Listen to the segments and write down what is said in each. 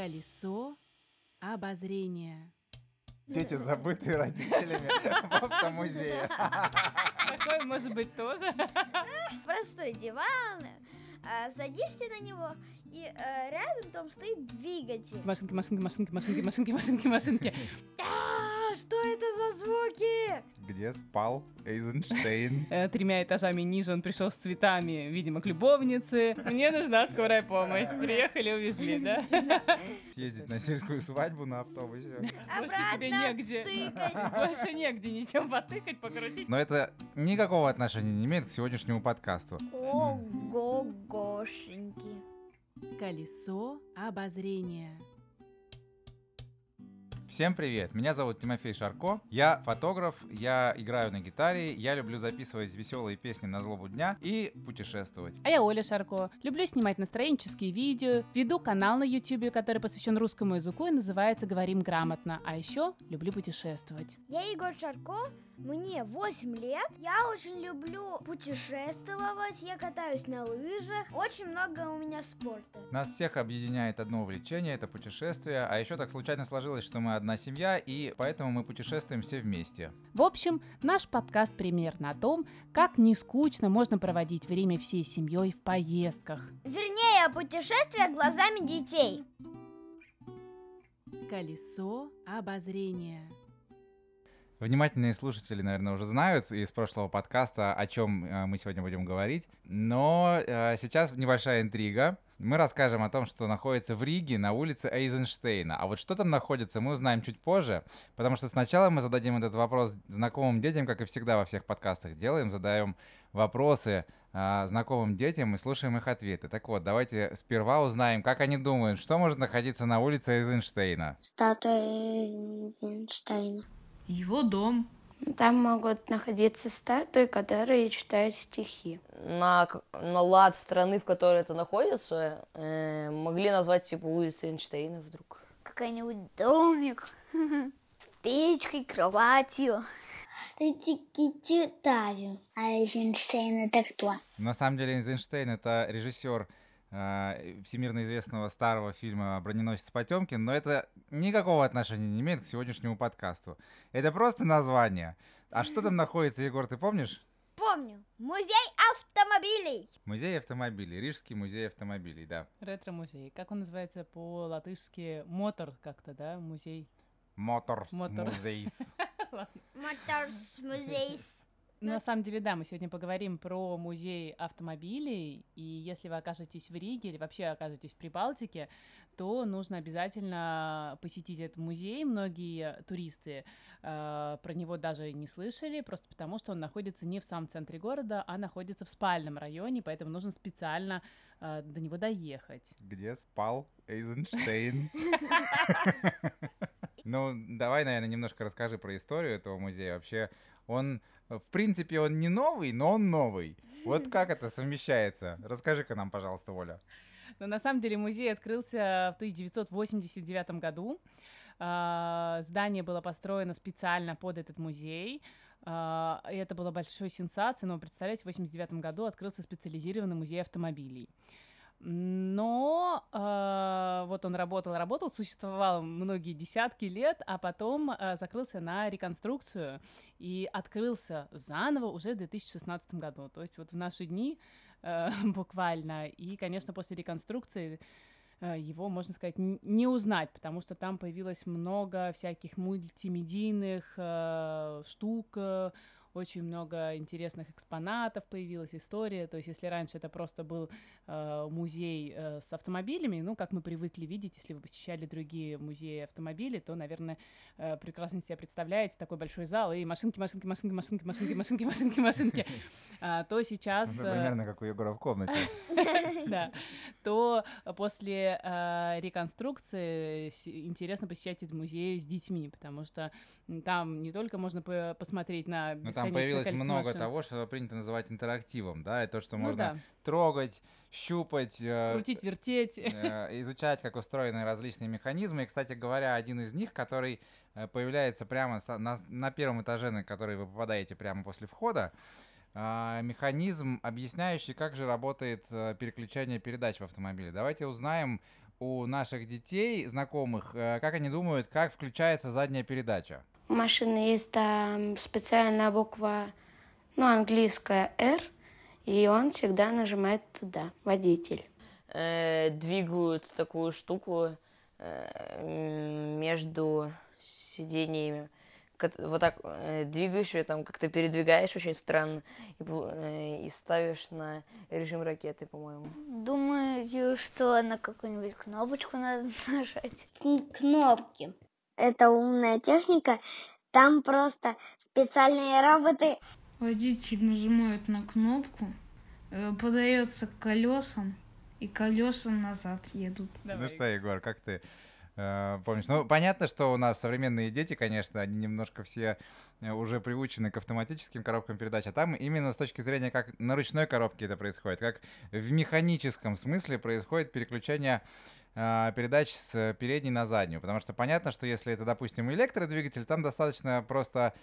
Колесо обозрения. Дети, забытые родителями в автомузее. Такое может быть тоже. Простой диван, а, садишься на него, и а, рядом там стоит двигатель. Машинки, машинки, машинки, машинки, машинки, машинки, машинки. А, что это за звуки? Где спал Эйзенштейн? Э, Тремя этажами ниже он пришел с цветами, видимо, к любовнице. Мне нужна скорая помощь. Приехали, увезли, да? Съездить на сельскую свадьбу на автобусе. Больше тебе негде. Больше негде ничем потыкать, покрутить. Но это никакого отношения не имеет к сегодняшнему подкасту. Ого-гошеньки. Колесо обозрения. Всем привет, меня зовут Тимофей Шарко, я фотограф, я играю на гитаре, я люблю записывать веселые песни на злобу дня и путешествовать. А я Оля Шарко. Люблю снимать настроенческие видео, веду канал на YouTube, который посвящен русскому языку и называется «Говорим грамотно». А еще люблю путешествовать. Я Егор Шарко, мне 8 лет. Я очень люблю путешествовать, я катаюсь на лыжах. Очень много у меня спорта. Нас всех объединяет одно увлечение, это путешествие, а еще так случайно сложилось, что мы одна семья, и поэтому мы путешествуем все вместе. В общем, наш подкаст примерно о том, как не скучно можно проводить время всей семьей в поездках. Вернее, путешествия глазами детей. Колесо обозрения. Внимательные слушатели, наверное, уже знают из прошлого подкаста, о чем э, мы сегодня будем говорить. Но э, сейчас небольшая интрига. Мы расскажем о том, что находится в Риге на улице Эйзенштейна. А вот что там находится, мы узнаем чуть позже, потому что сначала мы зададим этот вопрос знакомым детям, как и всегда во всех подкастах делаем, задаем вопросы э, знакомым детям и слушаем их ответы. Так вот, давайте сперва узнаем, как они думают, что может находиться на улице Эйзенштейна. статуя Эйзенштейна. Его дом. Там могут находиться статуи, которые читают стихи. на, на лад страны, в которой это находится, э, могли назвать типа улицу Эйнштейна вдруг. Какой-нибудь домик, печкой, кроватью. Этикетирую. А Эйзенштейн это кто? На самом деле Эйзенштейн это режиссер всемирно известного старого фильма «Броненосец Потемкин», но это никакого отношения не имеет к сегодняшнему подкасту. Это просто название. А что там находится, Егор, ты помнишь? Помню, музей автомобилей. Музей автомобилей, Рижский музей автомобилей, да. Ретро-музей. Как он называется по-латышски? Мотор как-то, да? Музей. Моторс Мотор. Музейс. Моторс музей. На самом деле, да, мы сегодня поговорим про музей автомобилей, и если вы окажетесь в Риге или вообще окажетесь в Прибалтике, то нужно обязательно посетить этот музей. Многие туристы э, про него даже не слышали, просто потому что он находится не в самом центре города, а находится в спальном районе, поэтому нужно специально э, до него доехать. Где спал Эйзенштейн? Ну, давай, наверное, немножко расскажи про историю этого музея. Вообще, он, в принципе, он не новый, но он новый. Вот как это совмещается? Расскажи-ка нам, пожалуйста, Оля. Но на самом деле музей открылся в 1989 году. А, Здание было построено специально под этот музей. А, И это было большой сенсацией, но представляете, в 1989 году открылся специализированный музей автомобилей. Но э, вот он работал, работал, существовал многие десятки лет, а потом э, закрылся на реконструкцию и открылся заново уже в 2016 году. То есть вот в наши дни э, буквально. И, конечно, после реконструкции э, его, можно сказать, не узнать, потому что там появилось много всяких мультимедийных э, штук, э, очень много интересных экспонатов появилась, история. То есть, если раньше это просто был э, музей э, с автомобилями, ну, как мы привыкли видеть, если вы посещали другие музеи автомобилей, то, наверное, э, прекрасно себе представляете такой большой зал и машинки, машинки, машинки, машинки, машинки, машинки, машинки, машинки. А, То сейчас... Ну, э, Примерно как у Егора в комнате. да, то после э, реконструкции интересно посещать этот музей с детьми, потому что там не только можно по- посмотреть на Ну, там появилось много того, что принято называть интерактивом, да, и то, что Ну можно да. трогать, щупать, э, крутить, вертеть. э, изучать, как устроены различные механизмы. И, кстати говоря, один из них, который э, появляется прямо на, на первом этаже, на который вы попадаете прямо после входа, а, механизм, объясняющий, как же работает э, переключение передач в автомобиле. Давайте узнаем у наших детей, знакомых, как они думают, как включается задняя передача? У машины есть там специальная буква, ну, английская R, и он всегда нажимает туда, водитель. Э, двигают такую штуку э, между сидениями. Кот- Вот так э, двигаешь ее, там как-то передвигаешь очень странно и, э, и ставишь на режим ракеты, по-моему. Думаю, что на какую-нибудь кнопочку надо нажать. Кнопки. Это умная техника. Там просто специальные роботы. Водитель нажимает на кнопку, э, подается к колесам, и колеса назад едут. Ну что, Егор, как ты э, помнишь? Ну, понятно, что у нас современные дети, конечно, они немножко все э, уже приучены к автоматическим коробкам передач, а там именно с точки зрения, как на ручной коробке это происходит, как в механическом смысле происходит переключение э, передач с передней на заднюю. Потому что понятно, что если это, допустим, электродвигатель, там достаточно просто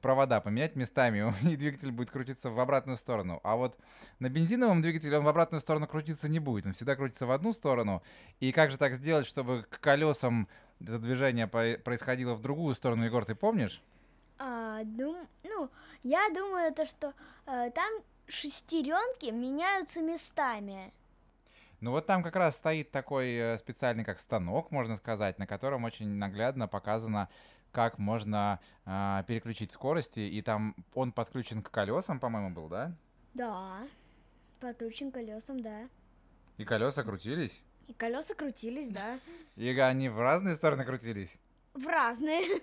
провода поменять местами, и двигатель будет крутиться в обратную сторону. А вот на бензиновом двигателе он в обратную сторону крутиться не будет, он всегда крутится в одну сторону. И как же так сделать, чтобы к колесам это движение происходило в другую сторону, Егор, ты помнишь? А, дум- ну, я думаю, то, что э, там шестеренки меняются местами. Ну вот там как раз стоит такой э, специальный как станок, можно сказать, на котором очень наглядно показано, как можно а, переключить скорости, и там он подключен к колесам, по-моему, был, да? Да, подключен к колесам, да. И колеса крутились. И колеса крутились, да. И они в разные стороны крутились. В разные.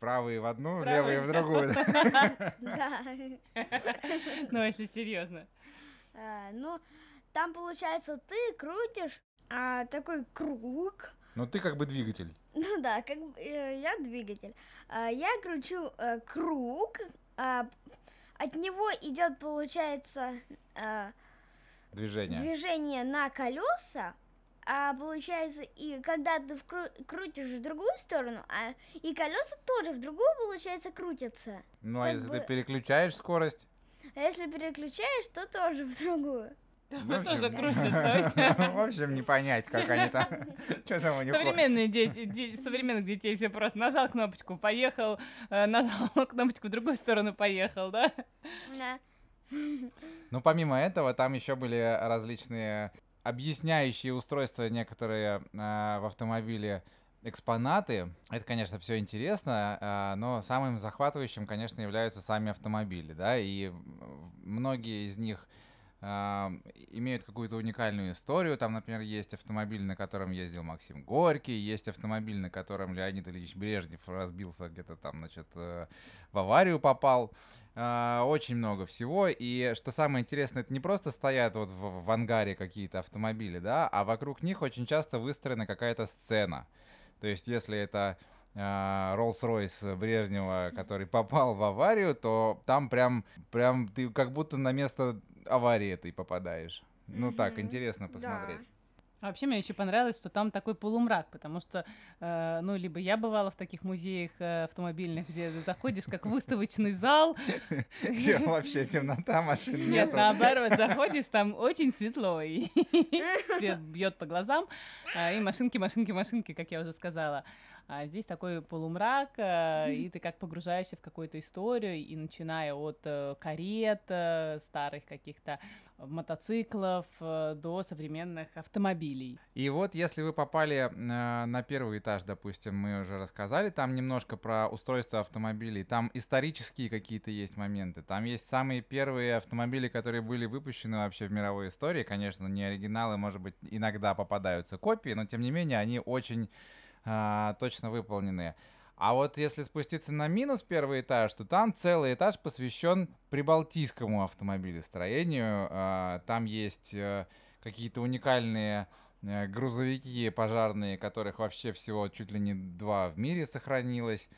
Правые в одну, Правые. левые в другую. да? Да. Ну, если серьезно. А, Ну, там, получается, ты крутишь а, такой круг. Ну ты как бы двигатель. Ну да, как бы, э, я двигатель. А, Я кручу э, круг. а, От него идет, получается, а, Движение. движение на колеса, а получается, и когда ты вкру- крутишь в другую сторону, а, и колеса тоже в другую, получается, крутятся. Ну а как если бы- ты переключаешь скорость? А если переключаешь, то тоже в другую. В общем, тоже крутится. В общем, не понять, как они там... Что там у них... Современные дети, де- современных детей все просто нажал кнопочку, поехал, э, нажал кнопочку в другую сторону, поехал, да? Да. Ну, помимо этого, там еще были различные объясняющие устройства некоторые а, в автомобиле экспонаты. Это, конечно, все интересно, а, но самым захватывающим, конечно, являются сами автомобили, да, и многие из них имеют какую-то уникальную историю. Там, например, есть автомобиль, на котором ездил Максим Горький, есть автомобиль, на котором Леонид Ильич Брежнев разбился где-то там, значит, э, в аварию попал. А, Очень много всего. И что самое интересное, это не просто стоят вот в, в ангаре какие-то автомобили, да, а вокруг них очень часто выстроена какая-то сцена. То есть, если это а, Rolls-Royce Брежнева, который попал в аварию, то там прям, прям ты как будто на место аварии этой попадаешь. Ну так, Мгм. интересно посмотреть. А вообще мне еще понравилось, что там такой полумрак, потому что, э, ну, либо я бывала в таких музеях э, автомобильных, где ты заходишь как выставочный зал, Где вообще темнота, машин нет, нету. наоборот, заходишь, там очень светло, и свет бьет по глазам, а, и машинки, машинки, машинки, как я уже сказала. А здесь такой полумрак, э, и ты как погружаешься в какую-то историю, и начиная от э, карет, э, старых каких-то мотоциклов до современных автомобилей. И вот, если вы попали на первый этаж, допустим, мы уже рассказали там немножко про устройство автомобилей, там исторические какие-то есть моменты, там есть самые первые автомобили, которые были выпущены вообще в мировой истории, конечно, не оригиналы, может быть, иногда попадаются копии, но тем не менее они очень а, точно выполненные. А вот если спуститься на минус первый этаж, то там целый этаж посвящен прибалтийскому автомобилестроению. А, Там есть э, какие-то уникальные э, грузовики пожарные, которых вообще всего чуть ли не два в мире сохранилось.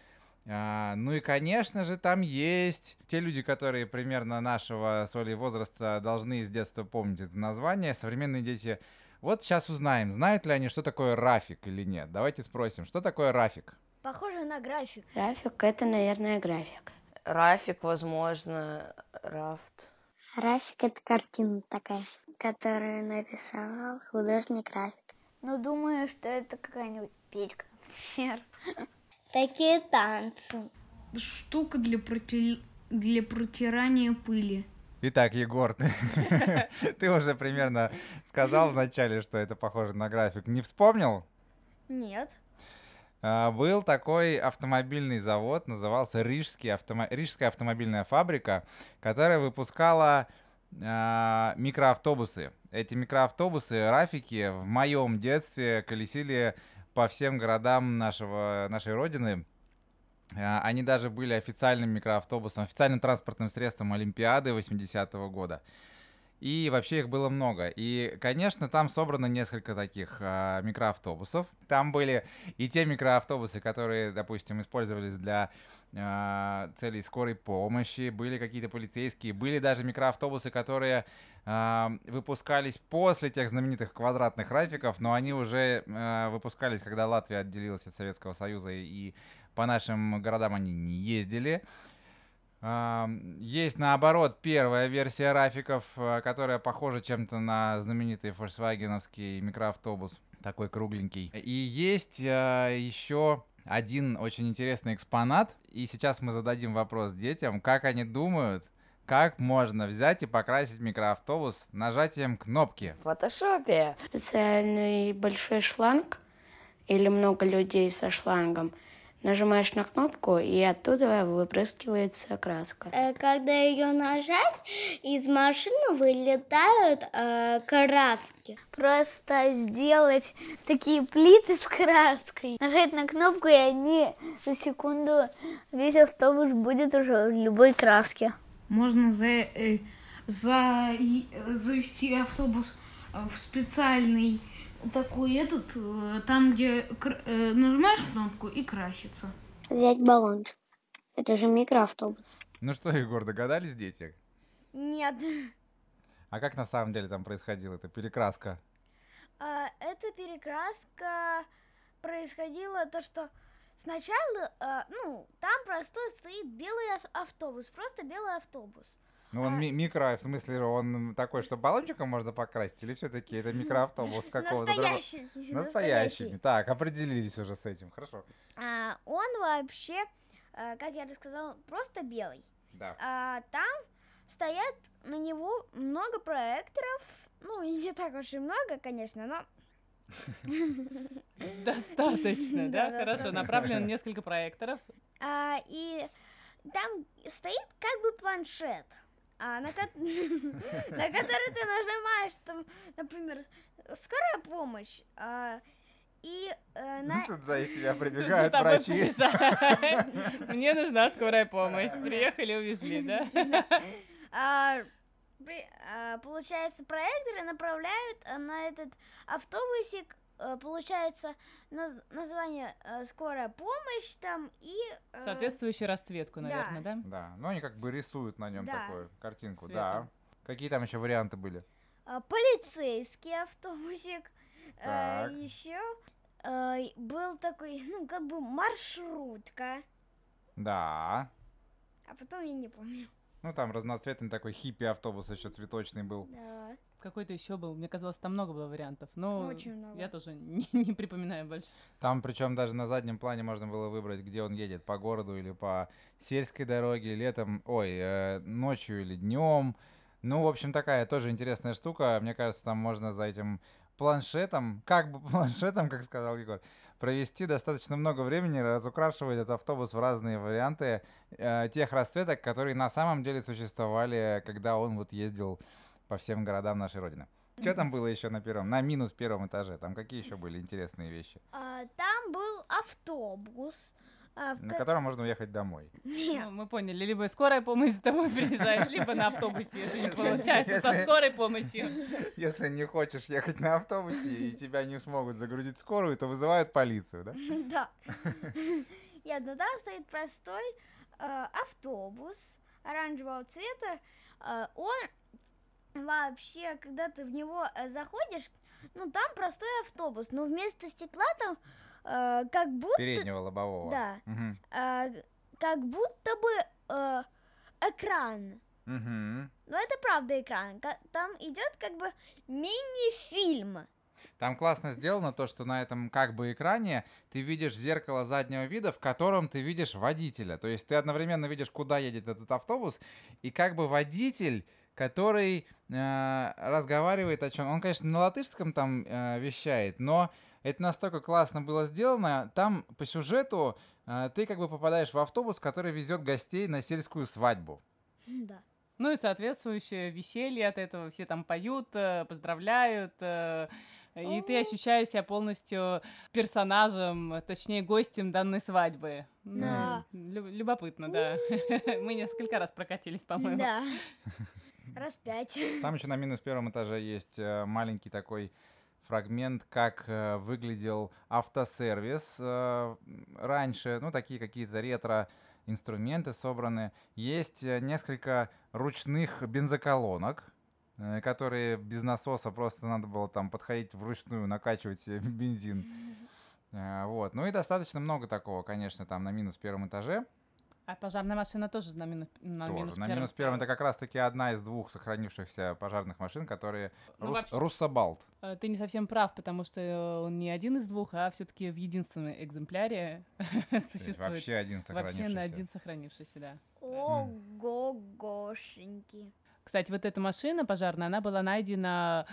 А, ну и, конечно же, там есть те люди, которые примерно нашего с Олей возраста должны с детства помнить это название. Современные дети. Вот сейчас узнаем, знают ли они, что такое рафик или нет. Давайте спросим, что такое рафик? Похоже на график. График — это, наверное, график. Рафик, возможно, рафт. Рафик — это картина такая, которую нарисовал художник Рафик. Ну, думаю, что это какая-нибудь печка, например. Такие танцы. Штука для, проти- для протирания пыли. Итак, Егор, ты, ты уже примерно сказал вначале, что это похоже на график. Не вспомнил? Нет. А, Был такой автомобильный завод, назывался Рижский автомо... Рижская автомобильная фабрика, которая выпускала а, микроавтобусы. Эти микроавтобусы, рафики, в моем детстве колесили по всем городам нашего, нашей родины. А, Они даже были официальным микроавтобусом, официальным транспортным средством Олимпиады 80-го года. И вообще их было много. И, конечно, там собрано несколько таких а, микроавтобусов. Там были и те микроавтобусы, которые, допустим, использовались для а, целей скорой помощи, были какие-то полицейские, были даже микроавтобусы, которые а, выпускались после тех знаменитых квадратных рафиков, но они уже а, выпускались, когда Латвия отделилась от Советского Союза, и по нашим городам они не ездили. Есть, наоборот, первая версия рафиков, а, которая похожа чем-то на знаменитый фольксвагеновский микроавтобус, такой кругленький. И есть а, еще один очень интересный экспонат, и сейчас мы зададим вопрос детям, как они думают, как можно взять и покрасить микроавтобус нажатием кнопки. В фотошопе. Специальный большой шланг или много людей со шлангом. Нажимаешь на кнопку, и оттуда выпрыскивается краска. Э, Когда ее нажать, из машины вылетают э, краски. Просто сделать такие плиты с краской, нажать на кнопку, и они за секунду весь автобус будет уже в любой краске. Можно за, э, за, э, завести автобус э, в специальный такой этот, э, там, где кр- э, нажимаешь кнопку и красится. Взять баллончик. Это же микроавтобус. Ну что, Егор, догадались дети? Нет. А как на самом деле там происходила эта перекраска? А, эта перекраска происходила то, что сначала, э, ну, там простой стоит белый автобус, просто белый автобус. Ну, он ми- микро, в смысле, он такой, что баллончиком можно покрасить, или все-таки это микроавтобус какого-то другого? Настоящий. Настоящими. Так, определились уже с этим, хорошо. А, он вообще, э, как я рассказала, просто белый. Да. А, там стоят на него много проекторов. Ну, и не так уж и много, конечно, но Достаточно, да? Да, Хорошо, достаточно. направлено на несколько проекторов. А, и там стоит как бы планшет, а, на, ко- на который ты нажимаешь, там, например, скорая помощь. а, и э, Ну, на... тут за тебя прибегают врачи. Мне нужна скорая помощь. Приехали, увезли, да? а, при- а, получается, проекторы направляют а, на этот автобусик, получается, наз- название э, скорая помощь там и... э, Соответствующую расцветку, да. наверное, да? Да, ну они как бы рисуют на нем Да. такую картинку, Цветом. да. Какие там еще варианты были? полицейский автобусик. Так. еще э, был такой, ну, как бы маршрутка. Да. А потом я не помню. Ну, там разноцветный такой хиппи-автобус еще цветочный был. Да. Какой-то еще был. Мне казалось, там много было вариантов. Но Очень много. я тоже не, не припоминаю больше. Там, причем даже на заднем плане можно было выбрать, где он едет, по городу или по сельской дороге, летом, ой, э, ночью или днем. Ну, в общем, такая тоже интересная штука. Мне кажется, там можно за этим планшетом, как бы планшетом, как сказал Егор, провести достаточно много времени, разукрашивать этот автобус в разные варианты э, тех расцветок, которые на самом деле существовали, когда он вот ездил по всем городам нашей Родины. Что там было еще на первом, на минус первом этаже? Там какие еще были интересные вещи? А, там был автобус. а, в на ко- котором можно уехать домой. Нет. Ну, мы поняли, либо скорая помощь за тобой приезжает, либо на автобусе, если не получается, со скорой помощью. Если не хочешь ехать на автобусе и тебя не смогут загрузить скорую, то вызывают полицию, да? Да. Нет, ну там стоит простой э, автобус оранжевого цвета. Э, он вообще, когда ты в него э, заходишь, ну там простой автобус, но вместо стекла там э, как будто... Переднего лобового. Да. Мгм. э, как будто бы э, экран. Мгм. Но это правда экран. Там идет как бы мини-фильм. Там классно сделано то, что на этом как бы экране ты видишь зеркало заднего вида, в котором ты видишь водителя. То есть ты одновременно видишь, куда едет этот автобус, и как бы водитель который э, разговаривает о чем. Он, конечно, на латышском там э, вещает, но это настолько классно было сделано. Там по сюжету э, ты как бы попадаешь в автобус, который везет гостей на сельскую свадьбу. Да. Ну и соответствующее веселье от этого. Все там поют, э, поздравляют. И ты ощущаешь себя полностью персонажем, точнее, гостем данной свадьбы. Ну, Да. лю- любопытно, да. Мы несколько раз прокатились, по-моему. Да. Раз пять. Там еще на минус первом этаже есть э, маленький такой фрагмент, как э, выглядел автосервис э, раньше, ну, такие какие-то ретро инструменты собраны. Есть несколько ручных бензоколонок, которые без насоса просто надо было там подходить вручную, накачивать себе бензин. Э, Вот. Ну и достаточно много такого, конечно, там на минус первом этаже. А пожарная машина тоже на минус, на Тоже. минус на первом минус первом это как раз-таки одна из двух сохранившихся пожарных машин, которые Ну, Рус- вообще- Руссобалт. Э, Ты не совсем прав, потому что э, он не один из двух, а все-таки в единственном экземпляре существует. Вообще один Вообще сохранившийся. на один сохранившийся, да. Ого-гошеньки. Кстати, вот эта машина пожарная, она была найдена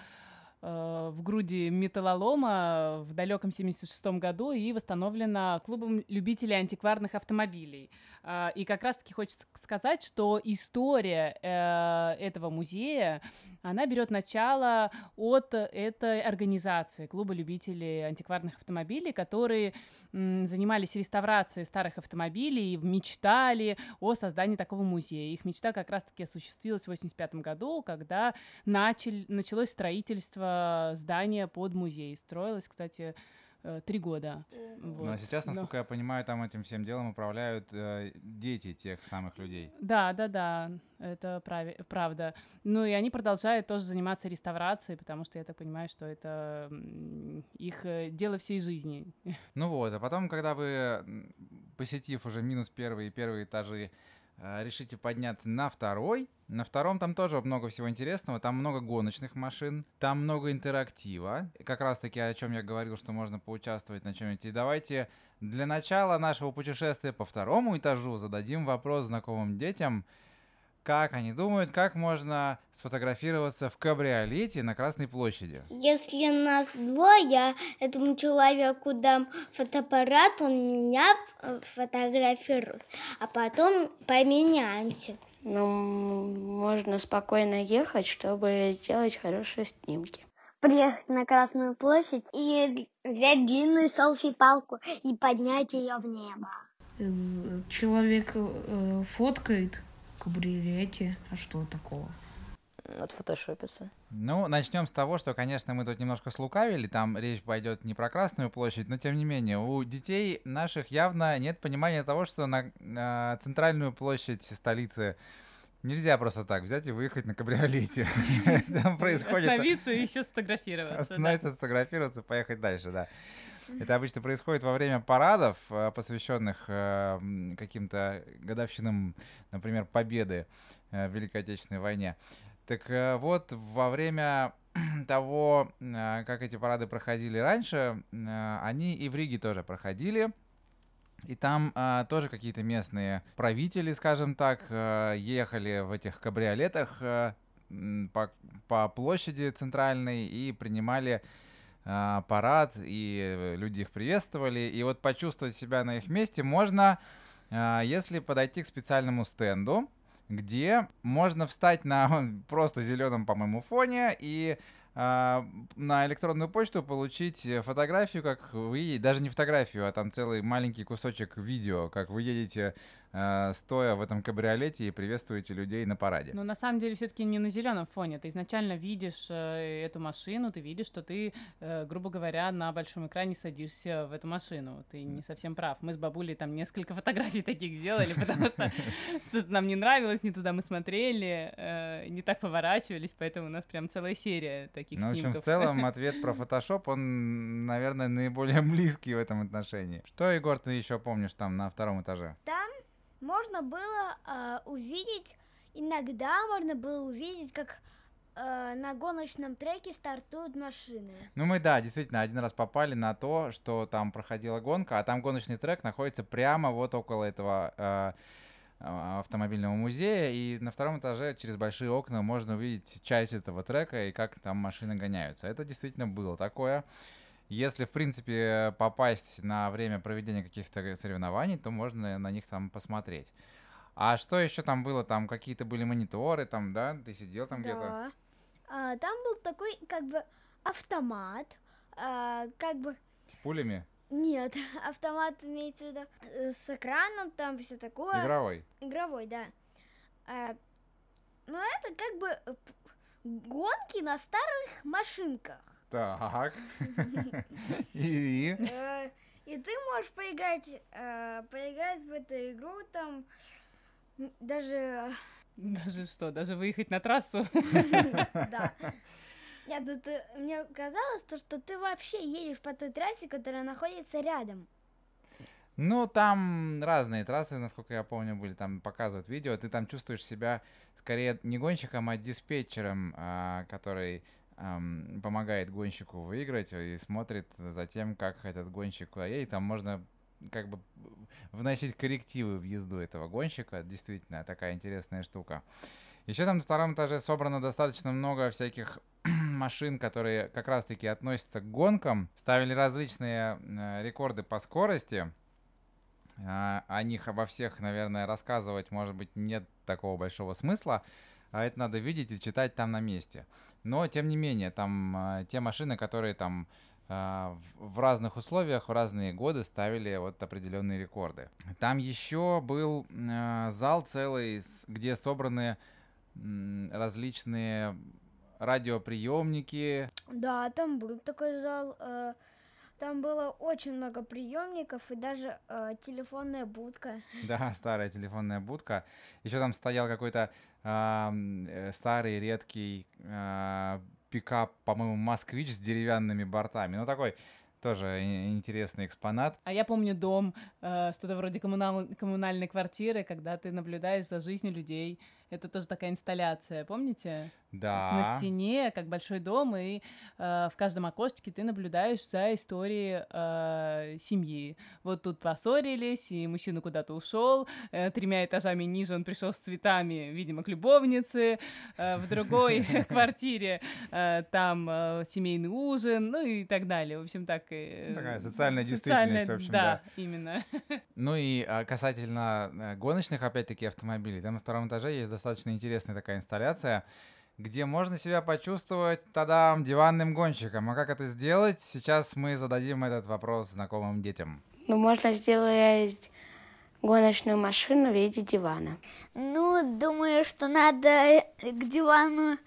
в груди металлолома в далеком 76 году и восстановлена клубом любителей антикварных автомобилей. А, И как раз-таки хочется сказать, что история э, этого музея, она берет начало от этой организации, клуба любителей антикварных автомобилей, которые занимались реставрацией старых автомобилей и мечтали о создании такого музея. Их мечта как раз-таки осуществилась в 1985 году, когда начали, началось строительство здания под музей. Строилось, кстати, э, три года. Вот. Но Ну, а сейчас, Но- насколько я понимаю, там этим всем делом управляют э, дети тех самых людей. Да, да, да, это прави- правда. Ну и они продолжают тоже заниматься реставрацией, потому что я так понимаю, что это их э, дело всей жизни. Ну вот, а потом, когда вы, посетив уже минус первый и первые этажи, э, решите подняться на второй, на втором там тоже много всего интересного, там много гоночных машин, там много интерактива, как раз таки о чем я говорил, что можно поучаствовать на чем-нибудь. И давайте для начала нашего путешествия по второму этажу зададим вопрос знакомым детям, как они думают, как можно сфотографироваться в кабриолете на Красной площади. Если нас двое, этому человеку дам фотоаппарат, он меня э, фотографирует, а потом поменяемся. Ну, можно спокойно ехать, чтобы делать хорошие снимки. Приехать на Красную площадь и взять длинную селфи-палку и поднять ее в небо. Э, Человек э, фоткает в кабриолете, а что такого? Отфотошопиться. Ну, начнем с того, что, конечно, мы тут немножко слукавили, там речь пойдет не про Красную площадь, но тем не менее, у детей наших явно нет понимания того, что на э, центральную площадь столицы нельзя просто так взять и выехать на кабриолете. Там происходит... Остановиться и еще сфотографироваться. Остановиться, сфотографироваться, поехать дальше, да. Это обычно происходит во время парадов, э, посвященных э, каким-то годовщинам, например, победы э, в Великой Отечественной войне. Так вот, во время того, как эти парады проходили раньше, они и в Риге тоже проходили. И там а, тоже какие-то местные правители, скажем так, ехали в этих кабриолетах по, по площади центральной и принимали парад, и люди их приветствовали. И вот почувствовать себя на их месте можно, а, если подойти к специальному стенду, где можно встать на просто зеленом, по-моему, фоне и а, на электронную почту получить фотографию, как вы едете, даже не фотографию, а там целый маленький кусочек видео, как вы едете стоя в этом кабриолете и приветствуете людей на параде. Но на самом деле все-таки не на зеленом фоне. Ты изначально видишь э, эту машину, ты видишь, что ты, э, грубо говоря, на большом экране садишься в эту машину. Ты не совсем прав. Мы с бабулей там несколько фотографий таких сделали, потому что что-то нам не нравилось, не туда мы смотрели, э, не так поворачивались, поэтому у нас прям целая серия таких Ну, в общем, в снимков. целом ответ про фотошоп, он, наверное, наиболее близкий в этом отношении. Что, Егор, ты еще помнишь там на втором этаже? Там можно было э, увидеть, иногда можно было увидеть, как э, на гоночном треке стартуют машины. Ну, мы, да, действительно, один раз попали на то, что там проходила гонка, а там гоночный трек находится прямо вот около этого э, а, автомобильного музея, и на втором этаже через большие окна можно увидеть часть этого трека и как там машины гоняются. Это действительно было такое. Если, в принципе, попасть на время проведения каких-то соревнований, то можно на них там посмотреть. А что еще там было? Там какие-то были мониторы, там, да? Ты сидел там где-то? Да. А, там был такой как бы автомат, а, как бы С пулями? нет, автомат имеется в виду э, с экраном, там все такое. Игровой? Игровой, да. А, но это как бы гонки на старых машинках. Так. И? Э, И ты можешь поиграть, э, поиграть в эту игру там даже, Даже что, даже выехать на трассу? да. Нет, тут э, мне казалось, то, что ты вообще едешь по той трассе, которая находится рядом. Ну, там разные трассы, насколько я помню, были, там показывают видео, ты там чувствуешь себя скорее не гонщиком, а диспетчером, а, который помогает гонщику выиграть и смотрит за тем, как этот гонщик едет. Там можно как бы вносить коррективы в езду этого гонщика. Действительно, такая интересная штука. Еще там на втором этаже собрано достаточно много всяких машин, которые как раз-таки относятся к гонкам. Ставили различные э, рекорды по скорости. А, О них обо всех, наверное, рассказывать, может быть, нет такого большого смысла. А это надо видеть и читать там на месте. Но, тем не менее, там а, те машины, которые там а, в разных условиях в разные годы ставили вот определенные рекорды. Там еще был а, зал целый, где собраны различные радиоприемники. Да, там был такой зал. Э, Там было очень много приемников и даже э, телефонная будка. Да, старая телефонная будка. Еще там стоял какой-то э, старый, редкий а, пикап, по-моему, москвич с деревянными бортами. Ну, такой тоже интересный экспонат. А я помню дом, э, что-то вроде коммунал- коммунальной квартиры, когда ты наблюдаешь за жизнью людей. Это тоже такая инсталляция, помните? На Да. стене, как большой дом, и э, в каждом окошечке ты наблюдаешь за историей э, семьи. Вот тут поссорились, и мужчина куда-то ушел, э, тремя этажами ниже он пришел с цветами, видимо, к любовнице, э, в другой квартире э, там э, семейный ужин, ну и так далее. В общем, так. э, Ну, такая социальная социальная- действительность, в общем, да. да. именно. Ну и а, касательно гоночных, опять-таки, автомобилей, там на втором этаже есть достаточно интересная такая инсталляция, где можно себя почувствовать, тадам, диванным гонщиком. А как это сделать? Сейчас мы зададим этот вопрос знакомым детям. Ну, можно сделать гоночную машину в виде дивана. Ну, думаю, что надо к дивану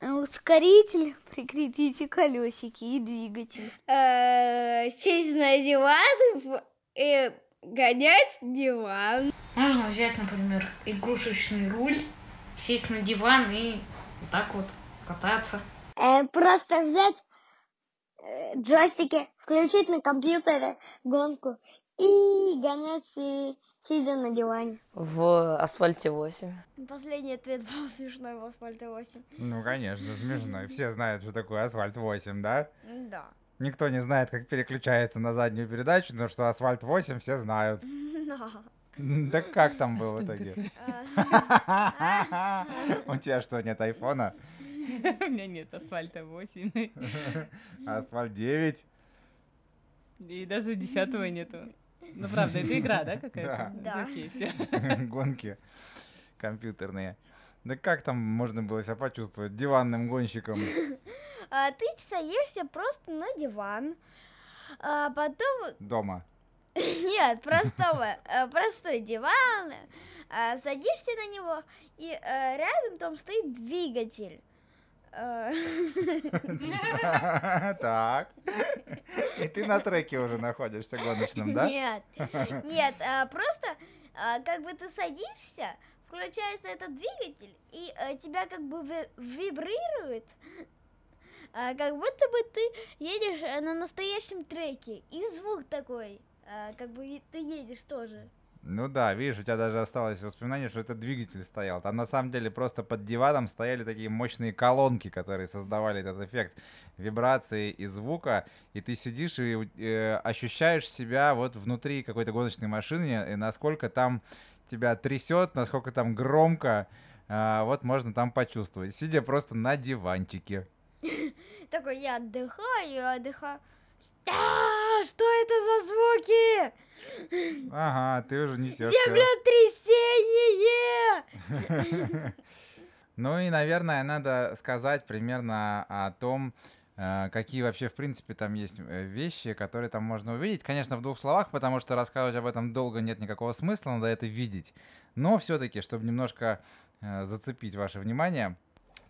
ускоритель прикрепить и колесики, и двигатель. Э, Сесть на диван и гонять диван. Можно взять, например, игрушечный руль, сесть на диван и вот так вот кататься. Э, просто взять э, джойстики, включить на компьютере гонку и гонять, э, сидя на диване. В асфальте 8. Последний ответ был смешной в асфальте 8. Ну, конечно, смешно. Все знают, что такое асфальт 8, да? Да. Никто не знает, как переключается на заднюю передачу, но что асфальт 8 все знают. Да. Так как там было в итоге? У тебя что, нет айфона? У меня нет асфальта 8, Асфальт 9? и даже десятого нету. Ну, правда, это игра, да, какая-то? Да. Окей, все. Гонки компьютерные. Да как там можно было себя почувствовать диванным гонщиком? а Ты садишься просто на диван, а потом Дома. Нет, простого, э, простой диван, э, садишься на него, и э, рядом там стоит двигатель. Так. И ты на треке уже находишься гоночном, да? Нет, нет, просто как бы ты садишься, включается этот двигатель, и тебя как бы ви- вибрирует, как будто бы ты едешь на настоящем треке, и звук такой, как бы ты едешь тоже. Ну да, видишь, у тебя даже осталось воспоминание, что это двигатель стоял. Там на самом деле просто под диваном стояли такие мощные колонки, которые создавали этот эффект вибрации и звука. И ты сидишь и э, ощущаешь себя вот внутри какой-то гоночной машины, и насколько там тебя трясет, насколько там громко, э, вот можно там почувствовать, сидя просто на диванчике. Такой, я отдыхаю, отдыхаю. А, что это за звуки? Ага, ты уже несешь. Землетрясение! Ну и, наверное, надо сказать примерно о том, э, какие вообще, в принципе, там есть э, вещи, которые там можно увидеть. Конечно, в двух словах, потому что рассказывать об этом долго нет никакого смысла, надо это видеть. Но все-таки, чтобы немножко э, зацепить ваше внимание,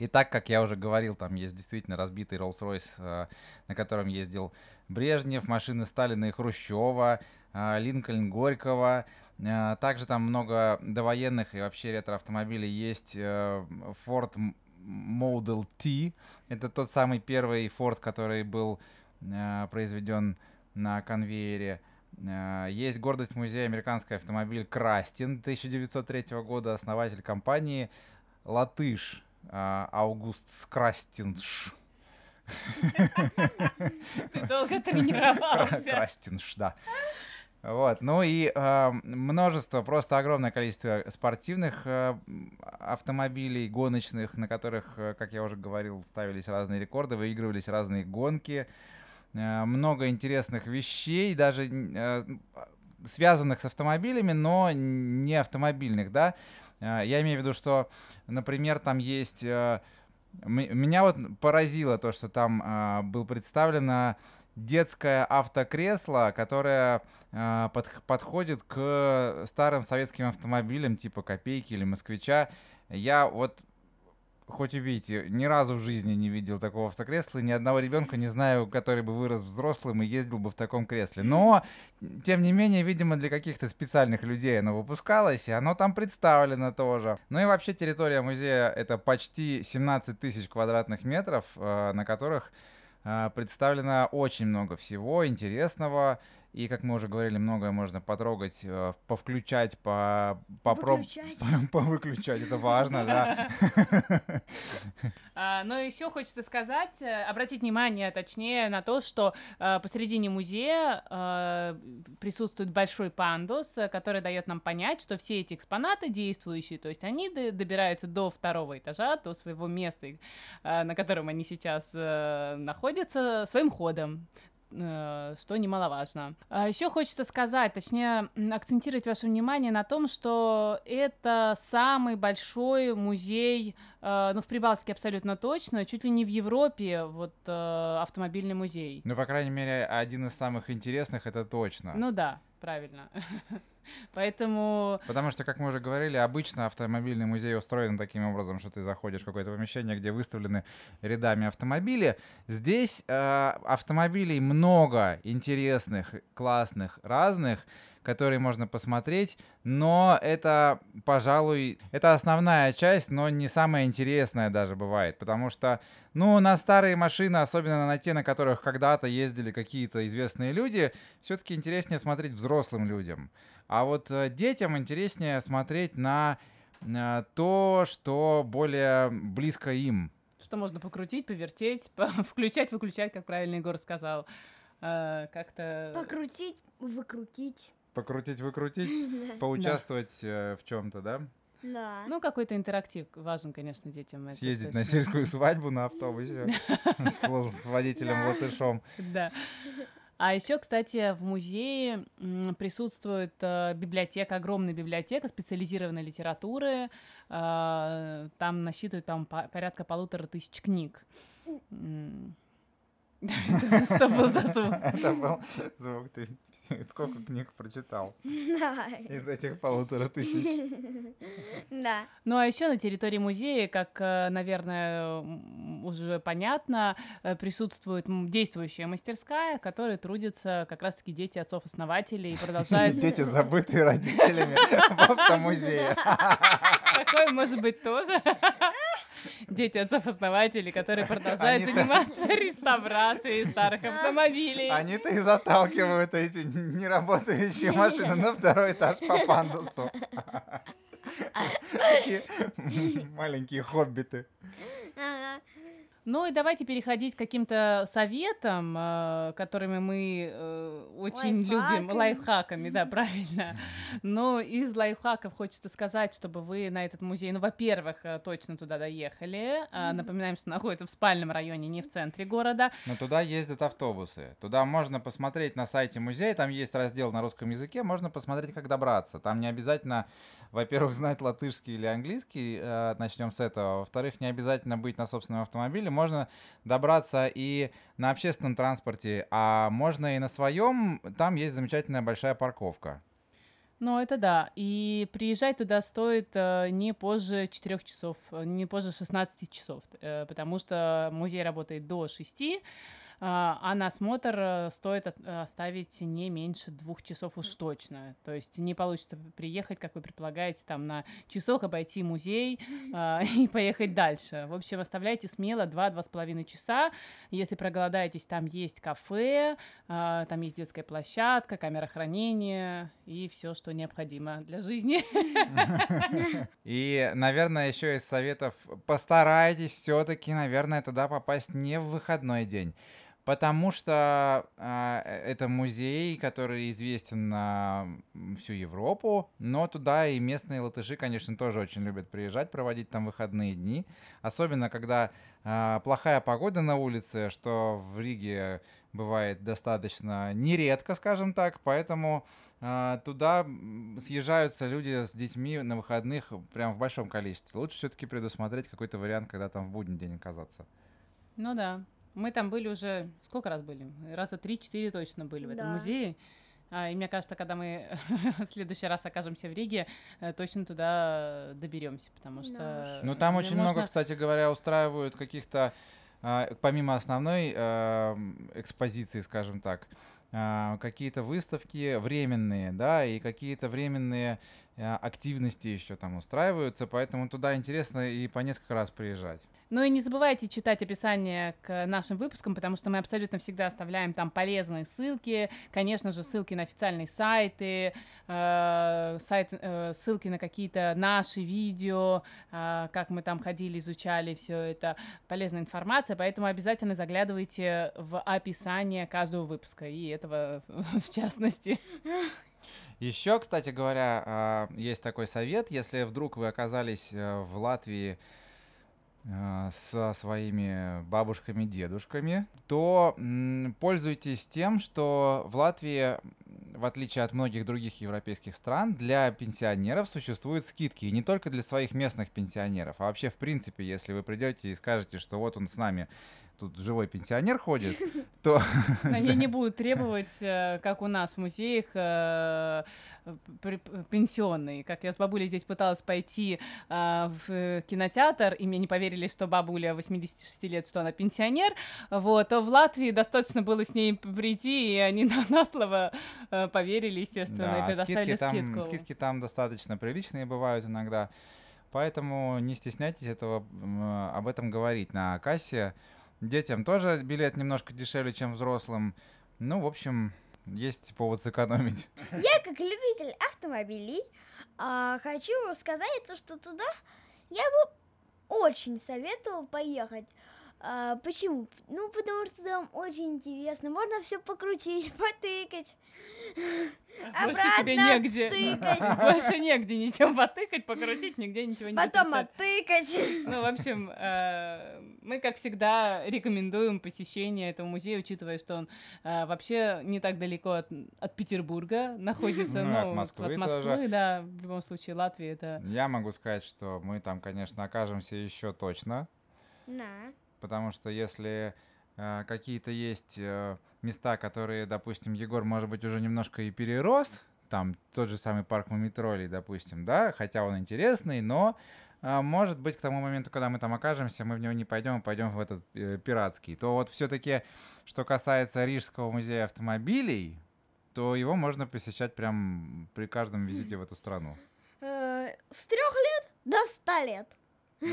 и так, как я уже говорил, там есть действительно разбитый Rolls-Royce, э, на котором ездил Брежнев, машины Сталина и Хрущева, э, Линкольн Горького. Э, также там много довоенных и вообще ретро-автомобилей есть. Ford Model T. Это тот самый первый Ford, который был произведен на конвейере. Есть гордость музея американский автомобиль Крастин 1903 года, основатель компании Латыш Аугуст Скрастинш. Ты долго тренировался. Крастинш, да. Вот, ну и э, множество, просто огромное количество спортивных э, автомобилей, гоночных, на которых, как я уже говорил, ставились разные рекорды, выигрывались разные гонки. Э, много интересных вещей, даже э, связанных с автомобилями, но не автомобильных, да. А, я имею в виду, что, например, там есть... Э, меня вот поразило то, что там а, было представлено детское автокресло, которое а, подходит к старым советским автомобилям типа «Копейки» или «Москвича». Я вот хоть убейте, ни разу в жизни не видел такого автокресла, ни одного ребенка не знаю, который бы вырос взрослым и ездил бы в таком кресле. Но, тем не менее, видимо, для каких-то специальных людей оно выпускалось, и оно там представлено тоже. Ну и вообще территория музея — это почти 17 тысяч квадратных метров, э, на которых э, представлено очень много всего интересного, и, как мы уже говорили, многое можно потрогать, э, повключать, по, попробовать. Повыключать, это важно, да. А, но еще хочется сказать, э, обратить внимание, точнее, на то, что э, посередине музея присутствует большой пандус, который дает нам понять, что все эти экспонаты действующие, то есть они добираются до второго этажа, до своего места, на котором они сейчас находятся, своим ходом. Э, что немаловажно. А еще хочется сказать, точнее, акцентировать ваше внимание на том, что это самый большой музей, э, ну, в Прибалтике абсолютно точно, чуть ли не в Европе, вот, э, автомобильный музей. Ну, по крайней мере, один из самых интересных, это точно. Ну да, правильно. Поэтому... Потому что, как мы уже говорили, обычно автомобильный музей устроен таким образом, что ты заходишь в какое-то помещение, где выставлены рядами автомобили. Здесь э, автомобилей много интересных, классных, разных, которые можно посмотреть, но это, пожалуй, это основная часть, но не самая интересная даже бывает, потому что, ну, на старые машины, особенно на те, на которых когда-то ездили какие-то известные люди, все-таки интереснее смотреть взрослым людям. А вот э, детям интереснее смотреть на, на то, что более близко им. Что можно покрутить, повертеть, включать, выключать, как правильно Егор сказал. Э, как-то... Покрутить, выкрутить. Покрутить, выкрутить, поучаствовать э, в чем-то, да? Да. Ну, какой-то интерактив важен, конечно, детям. Съездить на сельскую свадьбу на автобусе с водителем латышом. Да. А еще, кстати, в музее присутствует э, библиотека, огромная библиотека специализированной литературы. Э, там насчитывает там, порядка полутора тысяч книг. Что был за звук? Это был звук. Ты сколько книг прочитал? Из этих полутора тысяч. Да. Ну а еще на территории музея, как, э, наверное, уже понятно, э, присутствует действующая мастерская, в которой трудятся как раз-таки дети отцов-основателей и продолжают... Дети, забытые родителями в автомузее. Такое может быть тоже. Дети отцов-основателей, которые продолжают Они-то- заниматься реставрацией старых автомобилей. Они-то и заталкивают эти неработающие машины на второй этаж по пандусу. Такие маленькие хоббиты. Ну и давайте переходить к каким-то советам, э, которыми мы э, очень любим, Лайфхаками. лайфхаками, да, правильно. Но из лайфхаков хочется сказать, чтобы вы на этот музей, ну, во-первых, э, точно туда доехали. А, Напоминаем, что находится в спальном районе, не в центре города. Но туда ездят автобусы. Туда можно посмотреть на сайте музея, там есть раздел на русском языке, можно посмотреть, как добраться. Там не обязательно, во-первых, знать латышский или английский, э, начнем с этого. Во-вторых, не обязательно быть на собственном автомобиле, можно добраться и на общественном транспорте, а можно и на своем. Там есть замечательная большая парковка. Ну, это да. И приезжать туда стоит э, не позже 4 часов, э, не позже 16 часов, э, потому что музей работает до 6, э, а на осмотр э, стоит от- оставить не меньше двух часов уж точно. То есть не получится приехать, как вы предполагаете, там на часок обойти музей э, и поехать дальше. В общем, оставляйте смело 2-2,5 часа. Если проголодаетесь, там есть кафе, а, там есть детская площадка, камера хранения и все, что необходимо для жизни. И, наверное, еще из советов постарайтесь все-таки, наверное, туда попасть не в выходной день. Потому что а, э, это музей, который известен на всю Европу, но туда и местные латыши, конечно, тоже очень любят приезжать, проводить там выходные дни. Особенно, когда а, плохая погода на улице, что в Риге бывает достаточно нередко, скажем так, поэтому а, туда съезжаются люди с детьми на выходных прям в большом количестве. Лучше все-таки предусмотреть какой-то вариант, когда там в будний день оказаться. Ну да. Мы там были уже... Сколько раз были? Раза три-четыре точно были в этом Да. музее. А, и мне кажется, когда мы в следующий раз окажемся в Риге, э, точно туда доберемся, потому что... Ну, там э, очень можно- много, кстати говоря, устраивают каких-то, а, помимо основной м, экспозиции, скажем так, а, какие-то выставки временные, да, и какие-то временные активности еще там устраиваются, поэтому туда интересно и по несколько раз приезжать. Ну и не забывайте читать описание к нашим выпускам, потому что мы абсолютно всегда оставляем там полезные ссылки, конечно же, ссылки на официальные сайты, э, сайт, э, ссылки на какие-то наши видео, э, как мы там ходили, изучали все это, полезная информация, поэтому обязательно заглядывайте в описание каждого выпуска, и этого в частности. Еще, кстати говоря, а, есть такой совет, если вдруг вы оказались э, в Латвии э, со своими бабушками, дедушками, то пользуйтесь тем, что в Латвии, в отличие от многих других европейских стран, для пенсионеров существуют скидки. И не только для своих местных пенсионеров, а вообще, в принципе, если вы придете и скажете, что вот он с нами тут живой пенсионер ходит, то Они не будут требовать, э, как у нас в музеях, э, пр- п- пенсионный. Как я с бабулей здесь пыталась пойти э, в кинотеатр, и мне не поверили, что бабуля 86 лет, что она пенсионер. Вот. А в Латвии достаточно было с ней прийти, и они на, на слово поверили, естественно, и предоставили скидки там, скидку. скидки там достаточно приличные бывают иногда. Поэтому не стесняйтесь этого, об этом говорить на кассе. Детям тоже билет немножко дешевле, чем взрослым. Ну, в общем, есть повод сэкономить. Я как любитель автомобилей а, хочу сказать, то, что туда я бы очень советовал поехать. А, почему? Ну, потому что там очень интересно. Можно все покрутить, потыкать. Больше тебе обратно негде. тыкать. Больше негде ничем потыкать, покрутить, нигде ничего не Потом оттыкать. Ну, в общем, э, мы, как всегда, рекомендуем посещение этого музея, учитывая, что он э, вообще не так далеко от, от Петербурга находится. Ну, и от Москвы от Москвы, тоже. да. В любом случае, Латвия это... Я могу сказать, что мы там, конечно, окажемся еще точно. На. Потому что если э, какие-то есть э, места, которые, допустим, Егор, может быть, уже немножко и перерос, там тот же самый парк Мумитролей, допустим, да, хотя он интересный, но а, может быть, к тому моменту, когда мы там окажемся, мы в него не пойдем, а пойдем в этот э, пиратский. То вот все-таки, что касается Рижского музея автомобилей, то его можно посещать прям при каждом визите в эту страну. Э, С трех лет до ста лет.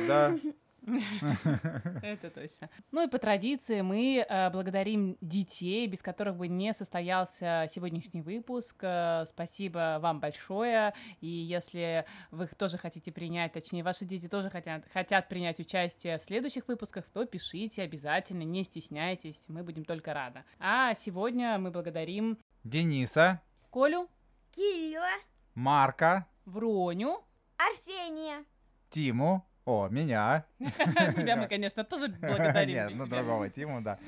Да. Это точно. Ну и по традиции мы э, благодарим детей, без которых бы не состоялся сегодняшний выпуск. Э, спасибо вам большое. И если вы тоже хотите принять, точнее, ваши дети тоже хотят, хотят принять участие в следующих выпусках, то пишите обязательно, не стесняйтесь, мы будем только рады. А сегодня мы благодарим Дениса, Колю, Кирилла, Марка, Вроню. Арсения. Тиму, о, меня. Тебя мы, конечно, тоже благодарим. Нет, ну другого Тиму, да.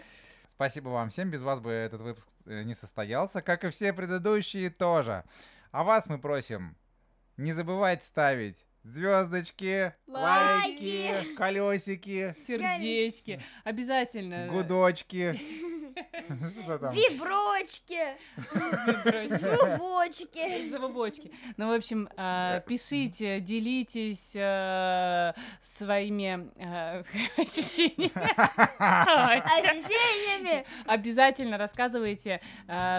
Спасибо вам всем, без вас бы этот выпуск э, не состоялся, как и все предыдущие тоже. А вас мы просим, не забывайте ставить звездочки, лайки, колесики, Сердечки. Обязательно. гудочки. Что там? Виброчки. Звувочки. Завывочки. Ну, в общем, э, пишите, делитесь э, своими э, ощущениями. Ощущениями. Обязательно рассказывайте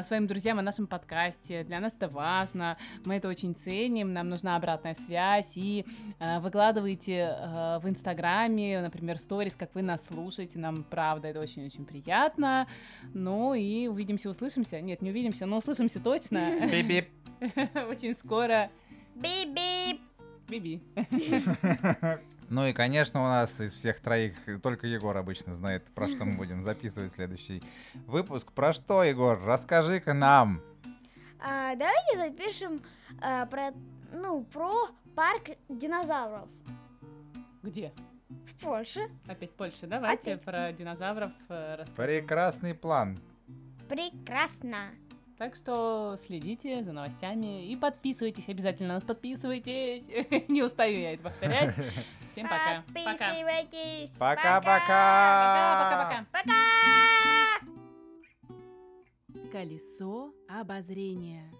своим друзьям о нашем подкасте. Для нас это важно. Мы это очень ценим. Нам нужна обратная связь. И выкладывайте в Инстаграме, например, сторис, как вы нас слушаете. Нам, правда, это очень-очень приятно. Ну и увидимся, услышимся. Нет, не увидимся, но услышимся точно. Бип-бип. Очень скоро. Бип-бип. Биби. Ну и, конечно, у нас из всех троих только Егор обычно знает, про что мы будем записывать следующий выпуск. Про что, Егор? Расскажи-ка нам. А, давайте запишем а, про, ну, про парк динозавров Где? В Польше. Опять Польша. Давайте Опять. про динозавров э, расскажем. Прекрасный план. Прекрасно. Так что следите за новостями и подписывайтесь, обязательно на нас подписывайтесь. Не устаю я это повторять. Всем пока. Пока. Подписывайтесь. Пока-пока. Пока-пока. Пока. Колесо обозрения.